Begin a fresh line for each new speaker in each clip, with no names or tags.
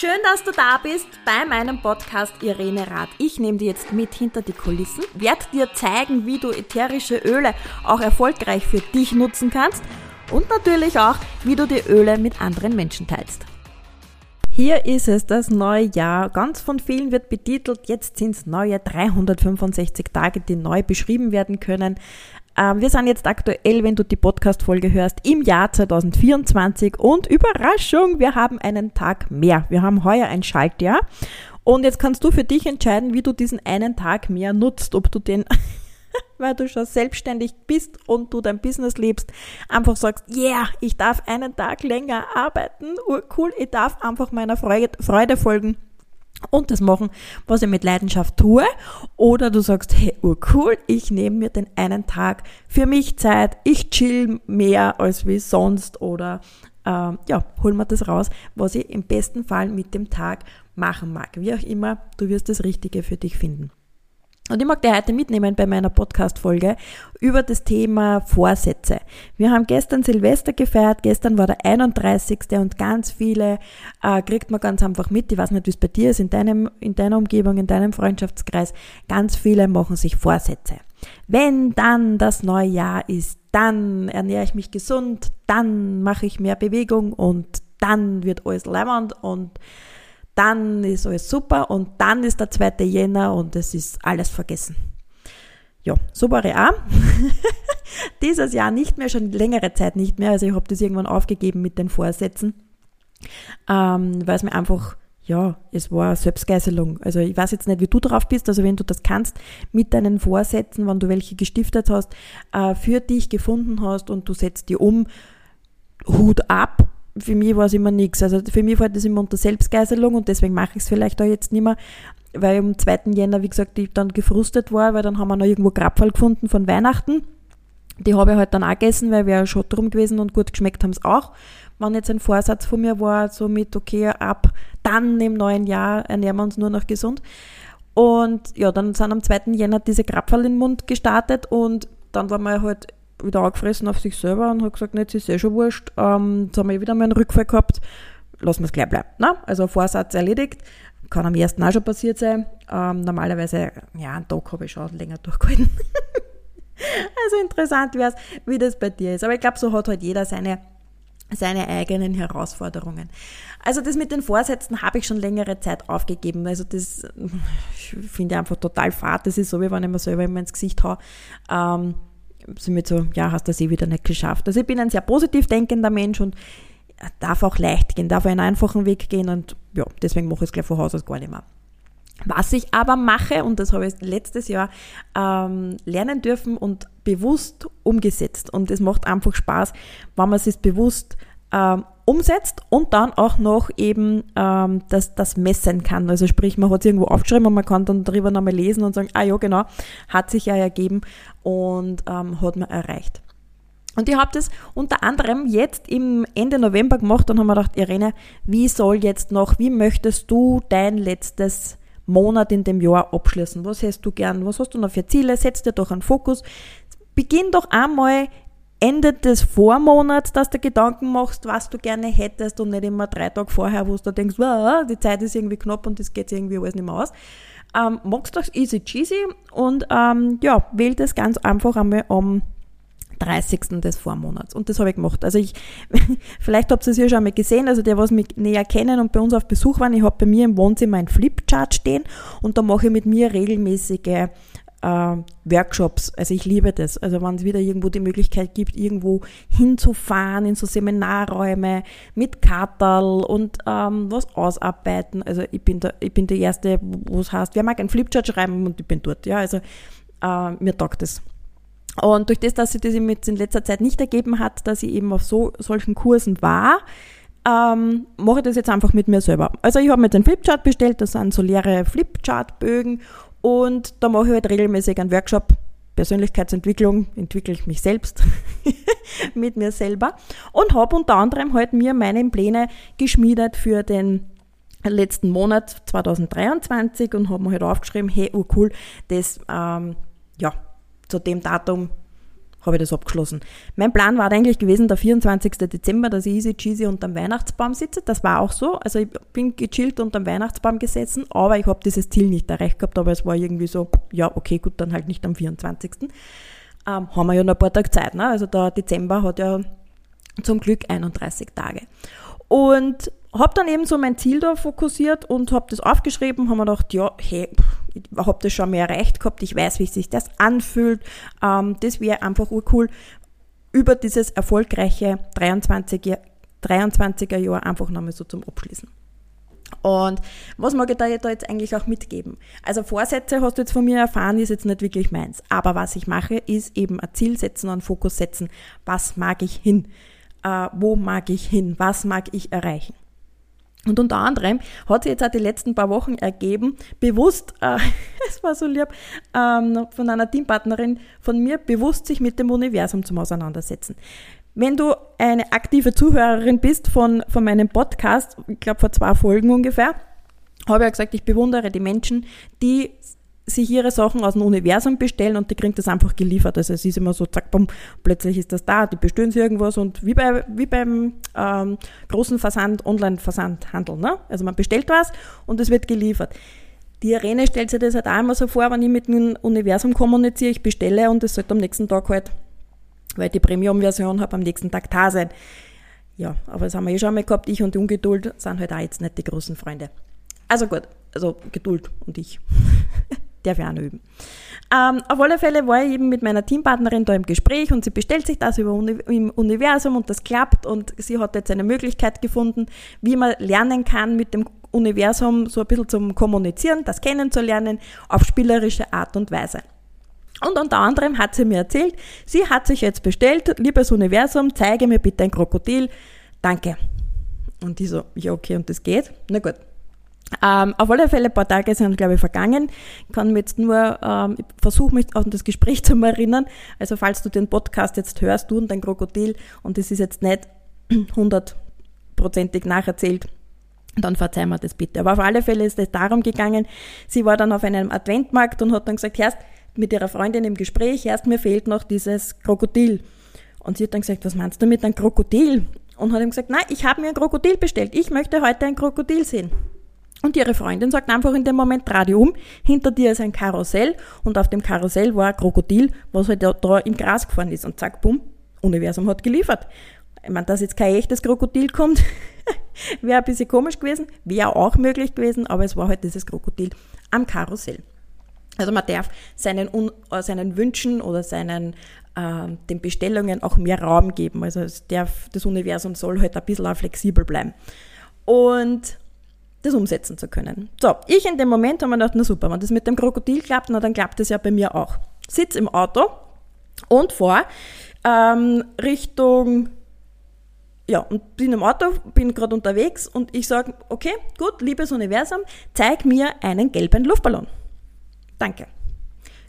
Schön, dass du da bist bei meinem Podcast Irene Rath. Ich nehme dir jetzt mit hinter die Kulissen, werde dir zeigen, wie du ätherische Öle auch erfolgreich für dich nutzen kannst und natürlich auch, wie du die Öle mit anderen Menschen teilst. Hier ist es, das neue Jahr. Ganz von vielen wird betitelt, jetzt sind es neue 365 Tage, die neu beschrieben werden können. Ähm, wir sind jetzt aktuell, wenn du die Podcast-Folge hörst, im Jahr 2024 und Überraschung, wir haben einen Tag mehr. Wir haben heuer ein Schaltjahr. Und jetzt kannst du für dich entscheiden, wie du diesen einen Tag mehr nutzt, ob du den weil du schon selbstständig bist und du dein Business lebst, einfach sagst, yeah, ich darf einen Tag länger arbeiten, cool, ich darf einfach meiner Freude, Freude folgen und das machen, was ich mit Leidenschaft tue. Oder du sagst, hey, cool, ich nehme mir den einen Tag für mich Zeit, ich chill mehr als wie sonst oder äh, ja, hol mir das raus, was ich im besten Fall mit dem Tag machen mag. Wie auch immer, du wirst das Richtige für dich finden. Und ich mag dir heute mitnehmen bei meiner Podcast-Folge über das Thema Vorsätze. Wir haben gestern Silvester gefeiert, gestern war der 31. und ganz viele äh, kriegt man ganz einfach mit. Ich weiß nicht, wie es bei dir ist, in, deinem, in deiner Umgebung, in deinem Freundschaftskreis. Ganz viele machen sich Vorsätze. Wenn dann das neue Jahr ist, dann ernähre ich mich gesund, dann mache ich mehr Bewegung und dann wird alles leimend und dann ist alles super und dann ist der 2. Jänner und es ist alles vergessen. Ja, so war ich auch. Dieses Jahr nicht mehr, schon längere Zeit nicht mehr. Also ich habe das irgendwann aufgegeben mit den Vorsätzen, ähm, weil es mir einfach, ja, es war Selbstgeißelung. Also ich weiß jetzt nicht, wie du drauf bist, also wenn du das kannst mit deinen Vorsätzen, wenn du welche gestiftet hast, äh, für dich gefunden hast und du setzt die um, Hut ab, für mich war es immer nichts. Also für mich fällt das immer unter Selbstgeiselung und deswegen mache ich es vielleicht auch jetzt nicht mehr, weil am 2. Jänner, wie gesagt, ich dann gefrustet war, weil dann haben wir noch irgendwo Grabfall gefunden von Weihnachten. Die habe ich halt dann auch gegessen, weil wir schon drum gewesen und gut geschmeckt haben es auch. Wenn jetzt ein Vorsatz von mir war, so mit, okay, ab dann im neuen Jahr ernähren wir uns nur noch gesund. Und ja, dann sind am 2. Jänner diese Grabfall in den Mund gestartet und dann war man halt wieder angefressen auf sich selber und hat gesagt, jetzt ist eh schon wurscht, ähm, jetzt haben wir eh wieder mal einen Rückfall gehabt, lassen wir es gleich bleiben. Ne? Also Vorsatz erledigt, kann am ersten auch schon passiert sein. Ähm, normalerweise, ja, einen Tag habe ich schon länger durchgehalten. also interessant wäre es, wie das bei dir ist. Aber ich glaube, so hat halt jeder seine seine eigenen Herausforderungen. Also das mit den Vorsätzen habe ich schon längere Zeit aufgegeben. Also das finde ich einfach total fad. Das ist so, wie wenn ich mir selber immer ins Gesicht haue. Ähm, somit so, ja, hast du das eh wieder nicht geschafft. Also ich bin ein sehr positiv denkender Mensch und darf auch leicht gehen, darf einen einfachen Weg gehen und ja, deswegen mache ich es gleich von Haus aus gar nicht mehr. Was ich aber mache, und das habe ich letztes Jahr ähm, lernen dürfen und bewusst umgesetzt. Und es macht einfach Spaß, wenn man es bewusst ähm, umsetzt und dann auch noch eben ähm, das, das messen kann. Also sprich, man hat es irgendwo aufgeschrieben und man kann dann darüber nochmal lesen und sagen, ah ja, genau, hat sich ja ergeben und ähm, hat man erreicht. Und ich habe das unter anderem jetzt im Ende November gemacht und haben mir gedacht, Irene, wie soll jetzt noch, wie möchtest du dein letztes Monat in dem Jahr abschließen? Was hast du gern? Was hast du noch für Ziele? Setz dir doch einen Fokus. Beginn doch einmal Ende des Vormonats, dass du Gedanken machst, was du gerne hättest und nicht immer drei Tage vorher, wo du denkst, wow, die Zeit ist irgendwie knapp und das geht irgendwie alles nicht mehr aus. Ähm, machst das easy cheesy und ähm, ja, wähl das ganz einfach einmal am 30. des Vormonats. Und das habe ich gemacht. Also ich, vielleicht habt ihr es ja schon einmal gesehen, also der, was mich näher kennen und bei uns auf Besuch waren, ich habe bei mir im Wohnzimmer ein Flipchart stehen und da mache ich mit mir regelmäßige äh, Workshops. Also ich liebe das. Also wenn es wieder irgendwo die Möglichkeit gibt, irgendwo hinzufahren in so Seminarräume mit Katerl und ähm, was ausarbeiten. Also ich bin da, ich bin die erste, wo es heißt, wer mag ein Flipchart schreiben und ich bin dort. Ja, also äh, mir taugt das. Und durch das, dass sich das jetzt in letzter Zeit nicht ergeben hat, dass ich eben auf so solchen Kursen war, ähm, mache ich das jetzt einfach mit mir selber. Also ich habe mir den Flipchart bestellt, das sind so leere Flipchart-Bögen und da mache ich halt regelmäßig einen Workshop. Persönlichkeitsentwicklung, entwickle ich mich selbst mit mir selber und habe unter anderem halt mir meine Pläne geschmiedet für den letzten Monat 2023 und habe mir halt aufgeschrieben, hey, oh cool, das, ähm, ja, zu dem Datum habe ich das abgeschlossen. Mein Plan war eigentlich gewesen, der 24. Dezember, dass ich easy cheesy unterm Weihnachtsbaum sitze. Das war auch so. Also ich bin gechillt unterm Weihnachtsbaum gesessen, aber ich habe dieses Ziel nicht erreicht gehabt, aber es war irgendwie so, ja, okay, gut, dann halt nicht am 24. Ähm, haben wir ja noch ein paar Tage Zeit. Ne? Also der Dezember hat ja zum Glück 31 Tage. Und habe dann eben so mein Ziel da fokussiert und habe das aufgeschrieben, habe mir gedacht, ja, hey, ich habe das schon mehr erreicht gehabt, ich weiß, wie sich das anfühlt. Ähm, das wäre einfach urcool, über dieses erfolgreiche 23er, 23er Jahr einfach nochmal so zum Abschließen. Und was mag ich da jetzt eigentlich auch mitgeben? Also Vorsätze hast du jetzt von mir erfahren, ist jetzt nicht wirklich meins. Aber was ich mache, ist eben ein Ziel setzen und einen Fokus setzen. Was mag ich hin? Äh, wo mag ich hin? Was mag ich erreichen? Und unter anderem hat sich jetzt auch die letzten paar Wochen ergeben, bewusst, äh, es war so lieb, ähm, von einer Teampartnerin von mir, bewusst sich mit dem Universum zum Auseinandersetzen. Wenn du eine aktive Zuhörerin bist von, von meinem Podcast, ich glaube vor zwei Folgen ungefähr, habe ich ja gesagt, ich bewundere die Menschen, die sich ihre Sachen aus dem Universum bestellen und die kriegen das einfach geliefert. Also es ist immer so, zack, bumm, plötzlich ist das da, die bestellen sich irgendwas und wie, bei, wie beim ähm, großen Versand, Online-Versandhandel. Ne? Also man bestellt was und es wird geliefert. Die Irene stellt sich das halt auch immer so vor, wenn ich mit dem Universum kommuniziere, ich bestelle und es sollte am nächsten Tag halt, weil die Premium-Version habe, am nächsten Tag da sein. Ja, aber das haben wir eh schon mal gehabt, ich und die Ungeduld sind halt auch jetzt nicht die großen Freunde. Also gut, also Geduld und ich. darf ich auch noch üben. Ähm, auf alle Fälle war ich eben mit meiner Teampartnerin da im Gespräch und sie bestellt sich das über Uni im Universum und das klappt und sie hat jetzt eine Möglichkeit gefunden, wie man lernen kann, mit dem Universum so ein bisschen zum Kommunizieren, das kennenzulernen, auf spielerische Art und Weise. Und unter anderem hat sie mir erzählt, sie hat sich jetzt bestellt, liebes Universum, zeige mir bitte ein Krokodil, danke. Und die so, ja okay, und das geht? Na gut, ähm, auf alle Fälle ein paar Tage sind, glaube ich, vergangen. Ich kann mir jetzt nur, ähm, ich versuche mich an das Gespräch zu erinnern. Also falls du den Podcast jetzt hörst, du und dein Krokodil, und das ist jetzt nicht hundertprozentig nacherzählt, dann verzeih mir das bitte. Aber auf alle Fälle ist es darum gegangen, sie war dann auf einem Adventmarkt und hat dann gesagt, erst mit ihrer Freundin im Gespräch, erst mir fehlt noch dieses Krokodil. Und sie hat dann gesagt, was meinst du mit einem Krokodil? Und hat ihm gesagt, nein, ich habe mir ein Krokodil bestellt. Ich möchte heute ein Krokodil sehen. Und ihre Freundin sagt einfach in dem Moment, dich um, hinter dir ist ein Karussell und auf dem Karussell war ein Krokodil, was halt da, da im Gras gefahren ist. Und zack, bumm, Universum hat geliefert. Ich meine, dass jetzt kein echtes Krokodil kommt, wäre ein bisschen komisch gewesen, wäre auch möglich gewesen, aber es war halt dieses Krokodil am Karussell. Also man darf seinen, äh, seinen Wünschen oder seinen äh, den Bestellungen auch mehr Raum geben. Also es darf, das Universum soll halt ein bisschen flexibel bleiben. Und das umsetzen zu können. So, ich in dem Moment habe mir gedacht, na super, wenn das mit dem Krokodil klappt, na dann klappt das ja bei mir auch. Sitz im Auto und fahr ähm, Richtung, ja, und bin im Auto, bin gerade unterwegs und ich sage, okay, gut, liebes Universum, zeig mir einen gelben Luftballon. Danke.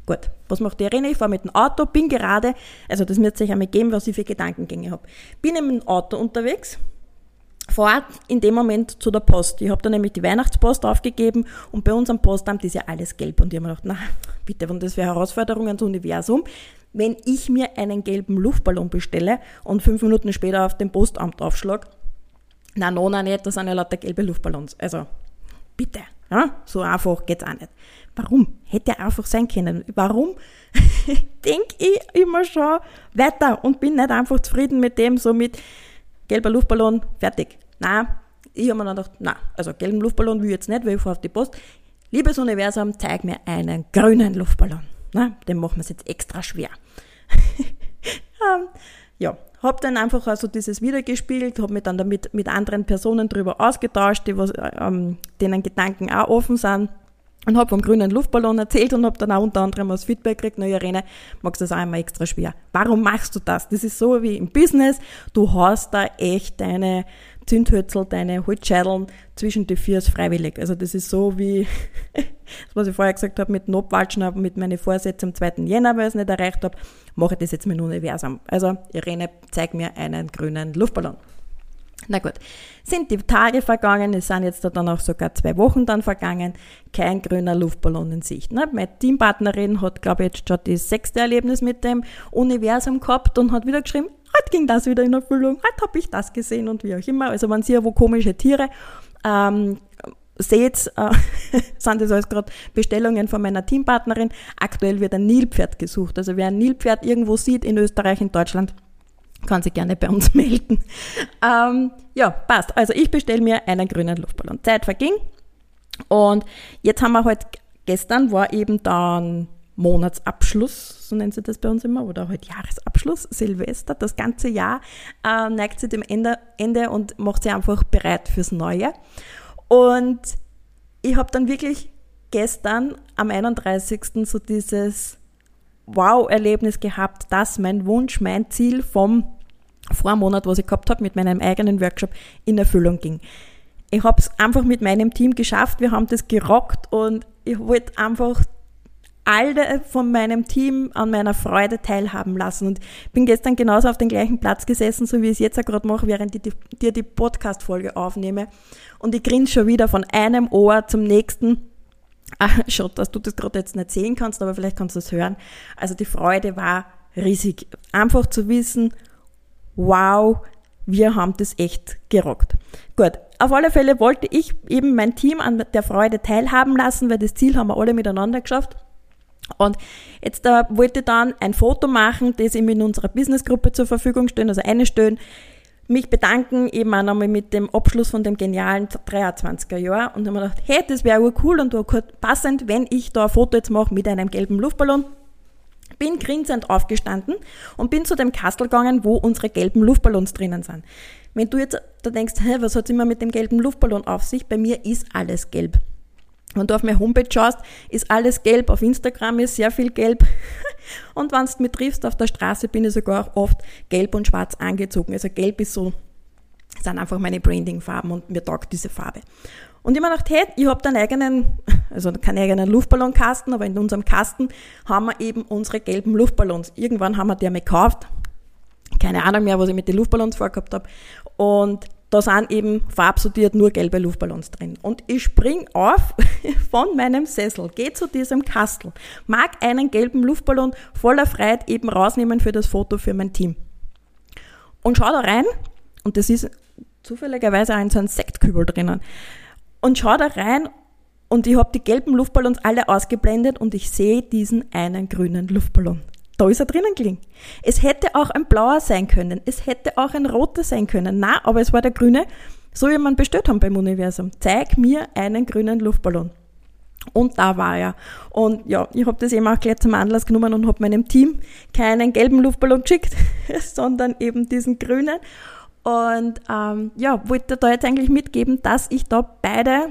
Gut, was macht die Irene? Ich fahre mit dem Auto, bin gerade, also das wird sich einmal geben, was ich für Gedankengänge habe. Bin im Auto unterwegs, fahre in dem Moment zu der Post. Ich habe da nämlich die Weihnachtspost aufgegeben und bei uns am Postamt ist ja alles gelb. Und ich habe mir gedacht, na bitte, wenn das für Herausforderungen ans Universum, wenn ich mir einen gelben Luftballon bestelle und fünf Minuten später auf dem Postamt aufschlag, na, no, na nicht, das sind ja lauter gelbe Luftballons. Also, bitte, ja, so einfach geht's auch nicht. Warum? Hätte einfach sein können. Warum denke ich immer schon weiter und bin nicht einfach zufrieden mit dem, so mit, gelber Luftballon, fertig. Nein, ich habe mir dann gedacht, nein, also gelben Luftballon will ich jetzt nicht, weil ich fahre auf die Post. Liebes Universum, zeig mir einen grünen Luftballon. Na, den machen wir es jetzt extra schwer. um, ja, habe dann einfach also dieses wiedergespielt, habe mich dann damit mit anderen Personen darüber ausgetauscht, die was, ähm, denen Gedanken auch offen sind und habe vom grünen Luftballon erzählt und habe dann auch unter anderem als Feedback gekriegt, na Irene, magst du das auch immer extra schwer. Warum machst du das? Das ist so wie im Business, du hast da echt deine Zündhölzel, deine Holzscheideln zwischen die Viers freiwillig. Also das ist so wie, was ich vorher gesagt habe, mit dem Abwatschen, mit meinen Vorsätzen am 2. Jänner, weil ich es nicht erreicht habe, mache ich das jetzt mit dem Universum. Also Irene, zeig mir einen grünen Luftballon. Na gut, sind die Tage vergangen, es sind jetzt dann auch sogar zwei Wochen dann vergangen, kein grüner Luftballon in Sicht. Ne? Meine Teampartnerin hat, glaube ich, jetzt schon das sechste Erlebnis mit dem Universum gehabt und hat wieder geschrieben, heute ging das wieder in Erfüllung, heute habe ich das gesehen und wie auch immer. Also man sieht wo komische Tiere ähm, seht, äh, sind das alles gerade Bestellungen von meiner Teampartnerin. Aktuell wird ein Nilpferd gesucht. Also wer ein Nilpferd irgendwo sieht in Österreich, in Deutschland, kann sich gerne bei uns melden. Ähm, ja, passt. Also ich bestelle mir einen grünen Luftballon. Zeit verging. Und jetzt haben wir halt, gestern war eben dann Monatsabschluss, so nennt sie das bei uns immer, oder halt Jahresabschluss, Silvester. Das ganze Jahr äh, neigt sich dem Ende, Ende und macht sich einfach bereit fürs Neue. Und ich habe dann wirklich gestern am 31. so dieses Wow-Erlebnis gehabt, dass mein Wunsch, mein Ziel vom Vormonat, was ich gehabt habe, mit meinem eigenen Workshop in Erfüllung ging. Ich habe es einfach mit meinem Team geschafft, wir haben das gerockt und ich wollte einfach alle von meinem Team an meiner Freude teilhaben lassen. Und bin gestern genauso auf den gleichen Platz gesessen, so wie ich es jetzt gerade mache, während ich dir die Podcast-Folge aufnehme. Und ich grinse schon wieder von einem Ohr zum nächsten Ach, schon, dass du das gerade jetzt nicht sehen kannst, aber vielleicht kannst du es hören. Also die Freude war riesig. Einfach zu wissen, wow, wir haben das echt gerockt. Gut, auf alle Fälle wollte ich eben mein Team an der Freude teilhaben lassen, weil das Ziel haben wir alle miteinander geschafft. Und jetzt äh, wollte ich dann ein Foto machen, das ihm in unserer Businessgruppe zur Verfügung stellen, also eine stellen, mich bedanken, eben auch nochmal mit dem Abschluss von dem genialen 23er Jahr und dann habe ich gedacht, hey, das wäre cool und passend, wenn ich da ein Foto jetzt mache mit einem gelben Luftballon. Bin grinsend aufgestanden und bin zu dem Kastel gegangen, wo unsere gelben Luftballons drinnen sind. Wenn du jetzt da denkst, hä, was hat immer mit dem gelben Luftballon auf sich? Bei mir ist alles gelb. Wenn du auf meine Homepage schaust, ist alles gelb. Auf Instagram ist sehr viel gelb. Und wenn du mich triffst auf der Straße, bin ich sogar oft gelb und schwarz angezogen. Also gelb ist so, sind einfach meine Branding-Farben und mir taugt diese Farbe. Und ich mir gedacht, hey, ich habe einen eigenen, also keinen eigenen Luftballonkasten, aber in unserem Kasten haben wir eben unsere gelben Luftballons. Irgendwann haben wir die einmal gekauft. Keine Ahnung mehr, was ich mit den Luftballons vorgehabt habe. Und da sind eben farbsortiert nur gelbe Luftballons drin. Und ich spring auf von meinem Sessel, gehe zu diesem Kastel, mag einen gelben Luftballon voller Freiheit eben rausnehmen für das Foto für mein Team. Und schau da rein, und das ist zufälligerweise auch in so einem Sektkübel drinnen. Und schau da rein und ich habe die gelben Luftballons alle ausgeblendet und ich sehe diesen einen grünen Luftballon da ist er drinnen gelegen. Es hätte auch ein blauer sein können, es hätte auch ein roter sein können. Na, aber es war der grüne, so wie man bestellt haben beim Universum. Zeig mir einen grünen Luftballon. Und da war er. Und ja, ich habe das eben auch gleich zum Anlass genommen und habe meinem Team keinen gelben Luftballon geschickt, sondern eben diesen grünen. Und ähm, ja, wollte da jetzt eigentlich mitgeben, dass ich da beide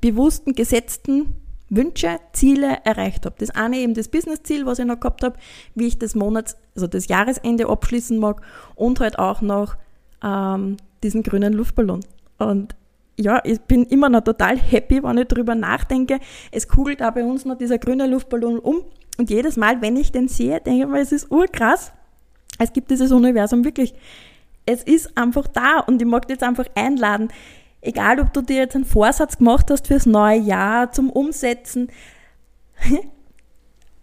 bewussten, gesetzten Wünsche, Ziele erreicht habe. Das eine eben das Business-Ziel, was ich noch gehabt habe, wie ich das Monats, also das Jahresende abschließen mag und halt auch noch ähm, diesen grünen Luftballon. Und ja, ich bin immer noch total happy, wenn ich darüber nachdenke. Es kugelt auch bei uns noch dieser grüne Luftballon um. Und jedes Mal, wenn ich den sehe, denke ich mir, es ist urkrass. Es gibt dieses Universum wirklich. Es ist einfach da und ich mag jetzt einfach einladen egal ob du dir jetzt einen Vorsatz gemacht hast fürs neue Jahr zum Umsetzen,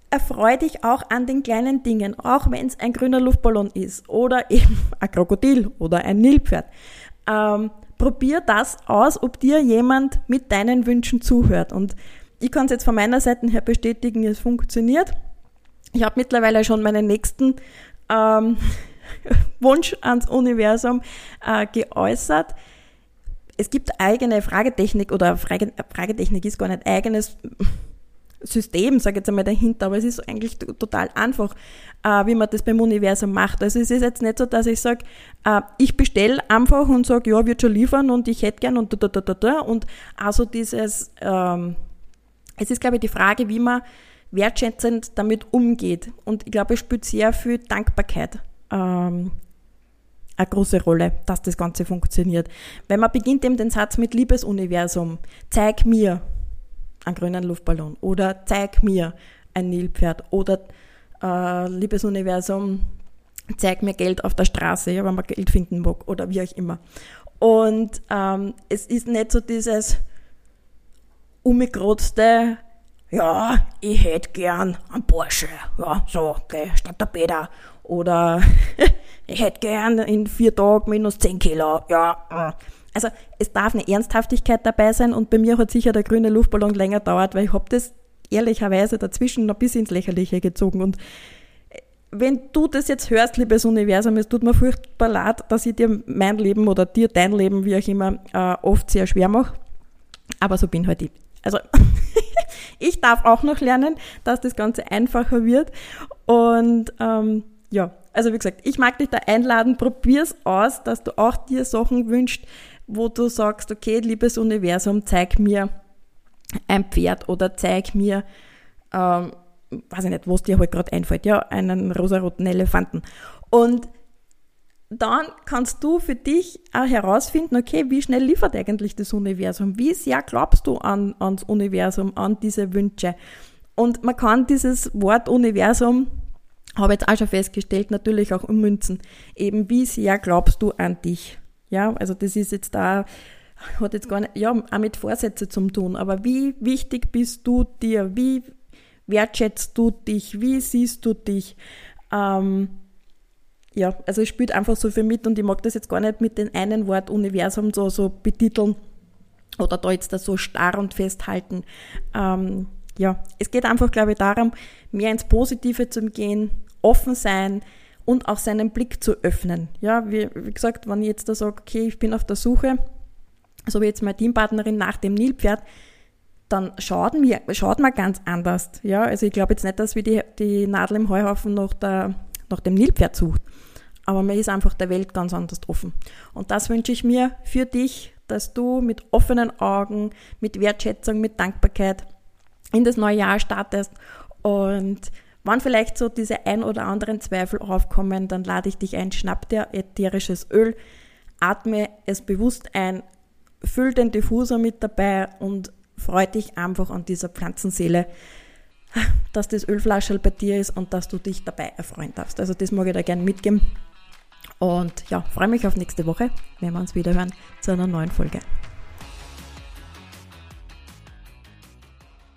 erfreu dich auch an den kleinen Dingen, auch wenn es ein grüner Luftballon ist oder eben ein Krokodil oder ein Nilpferd. Ähm, probier das aus, ob dir jemand mit deinen Wünschen zuhört. Und ich kann es jetzt von meiner Seite her bestätigen, es funktioniert. Ich habe mittlerweile schon meinen nächsten ähm, Wunsch ans Universum äh, geäußert es gibt eigene Fragetechnik oder Frage, Fragetechnik ist gar nicht eigenes System, sage ich jetzt einmal dahinter, aber es ist eigentlich total einfach, äh, wie man das beim Universum macht. Also es ist jetzt nicht so, dass ich sage, äh, ich bestelle einfach und sage, ja, wird schon liefern und ich hätte gern und da, da, da, da, und also dieses, ähm, es ist glaube ich die Frage, wie man wertschätzend damit umgeht und ich glaube, es spielt sehr viel Dankbarkeit ähm, eine große Rolle, dass das Ganze funktioniert. Wenn man beginnt eben den Satz mit Liebesuniversum, zeig mir einen grünen Luftballon oder zeig mir ein Nilpferd oder äh, Liebesuniversum, zeig mir Geld auf der Straße, ja, wenn man Geld finden mag oder wie auch immer. Und ähm, es ist nicht so dieses umgerotzte, ja, ich hätte gern einen Porsche, ja, so, okay, statt der Bäder. Oder ich hätte gern in vier Tagen minus 10 Kilo, ja. Äh. Also es darf eine Ernsthaftigkeit dabei sein und bei mir hat sicher der grüne Luftballon länger dauert, weil ich habe das ehrlicherweise dazwischen noch bis ins Lächerliche gezogen und wenn du das jetzt hörst, liebes Universum, es tut mir furchtbar leid, dass ich dir mein Leben oder dir dein Leben, wie auch immer, äh, oft sehr schwer mache. Aber so bin halt ich. Also ich darf auch noch lernen, dass das Ganze einfacher wird. Und ähm, ja, also wie gesagt, ich mag dich da einladen, probier's aus, dass du auch dir Sachen wünschst, wo du sagst, okay, liebes Universum, zeig mir ein Pferd oder zeig mir ähm, weiß ich nicht, was dir halt gerade einfällt, ja, einen rosaroten Elefanten. Und dann kannst du für dich auch herausfinden, okay, wie schnell liefert eigentlich das Universum? Wie sehr glaubst du an, ans Universum, an diese Wünsche? Und man kann dieses Wort Universum, habe jetzt auch schon festgestellt, natürlich auch ummünzen. Eben, wie sehr glaubst du an dich? Ja, also das ist jetzt da, hat jetzt gar nicht, ja, auch mit Vorsätze zu tun, aber wie wichtig bist du dir? Wie wertschätzt du dich? Wie siehst du dich? Ähm, ja, also es spielt einfach so viel mit und ich mag das jetzt gar nicht mit dem einen Wort Universum so, so betiteln oder da jetzt da so starr und festhalten. Ähm, ja, es geht einfach, glaube ich, darum, mehr ins Positive zu gehen, offen sein und auch seinen Blick zu öffnen. Ja, wie, wie gesagt, wenn ich jetzt da sage, okay, ich bin auf der Suche, so wie jetzt meine Teampartnerin nach dem Nilpferd, dann schaut, mir, schaut man ganz anders. Ja, also ich glaube jetzt nicht, dass wir die, die Nadel im Heuhaufen nach, der, nach dem Nilpferd sucht. Aber man ist einfach der Welt ganz anders offen. Und das wünsche ich mir für dich, dass du mit offenen Augen, mit Wertschätzung, mit Dankbarkeit in das neue Jahr startest. Und wenn vielleicht so diese ein oder anderen Zweifel aufkommen, dann lade ich dich ein, schnapp dir ätherisches Öl, atme es bewusst ein, füll den Diffuser mit dabei und freu dich einfach an dieser Pflanzenseele, dass das Ölflaschel bei dir ist und dass du dich dabei erfreuen darfst. Also das mag ich dir gerne mitgeben. Und ja, freue mich auf nächste Woche, wenn wir uns wieder hören zu einer neuen Folge.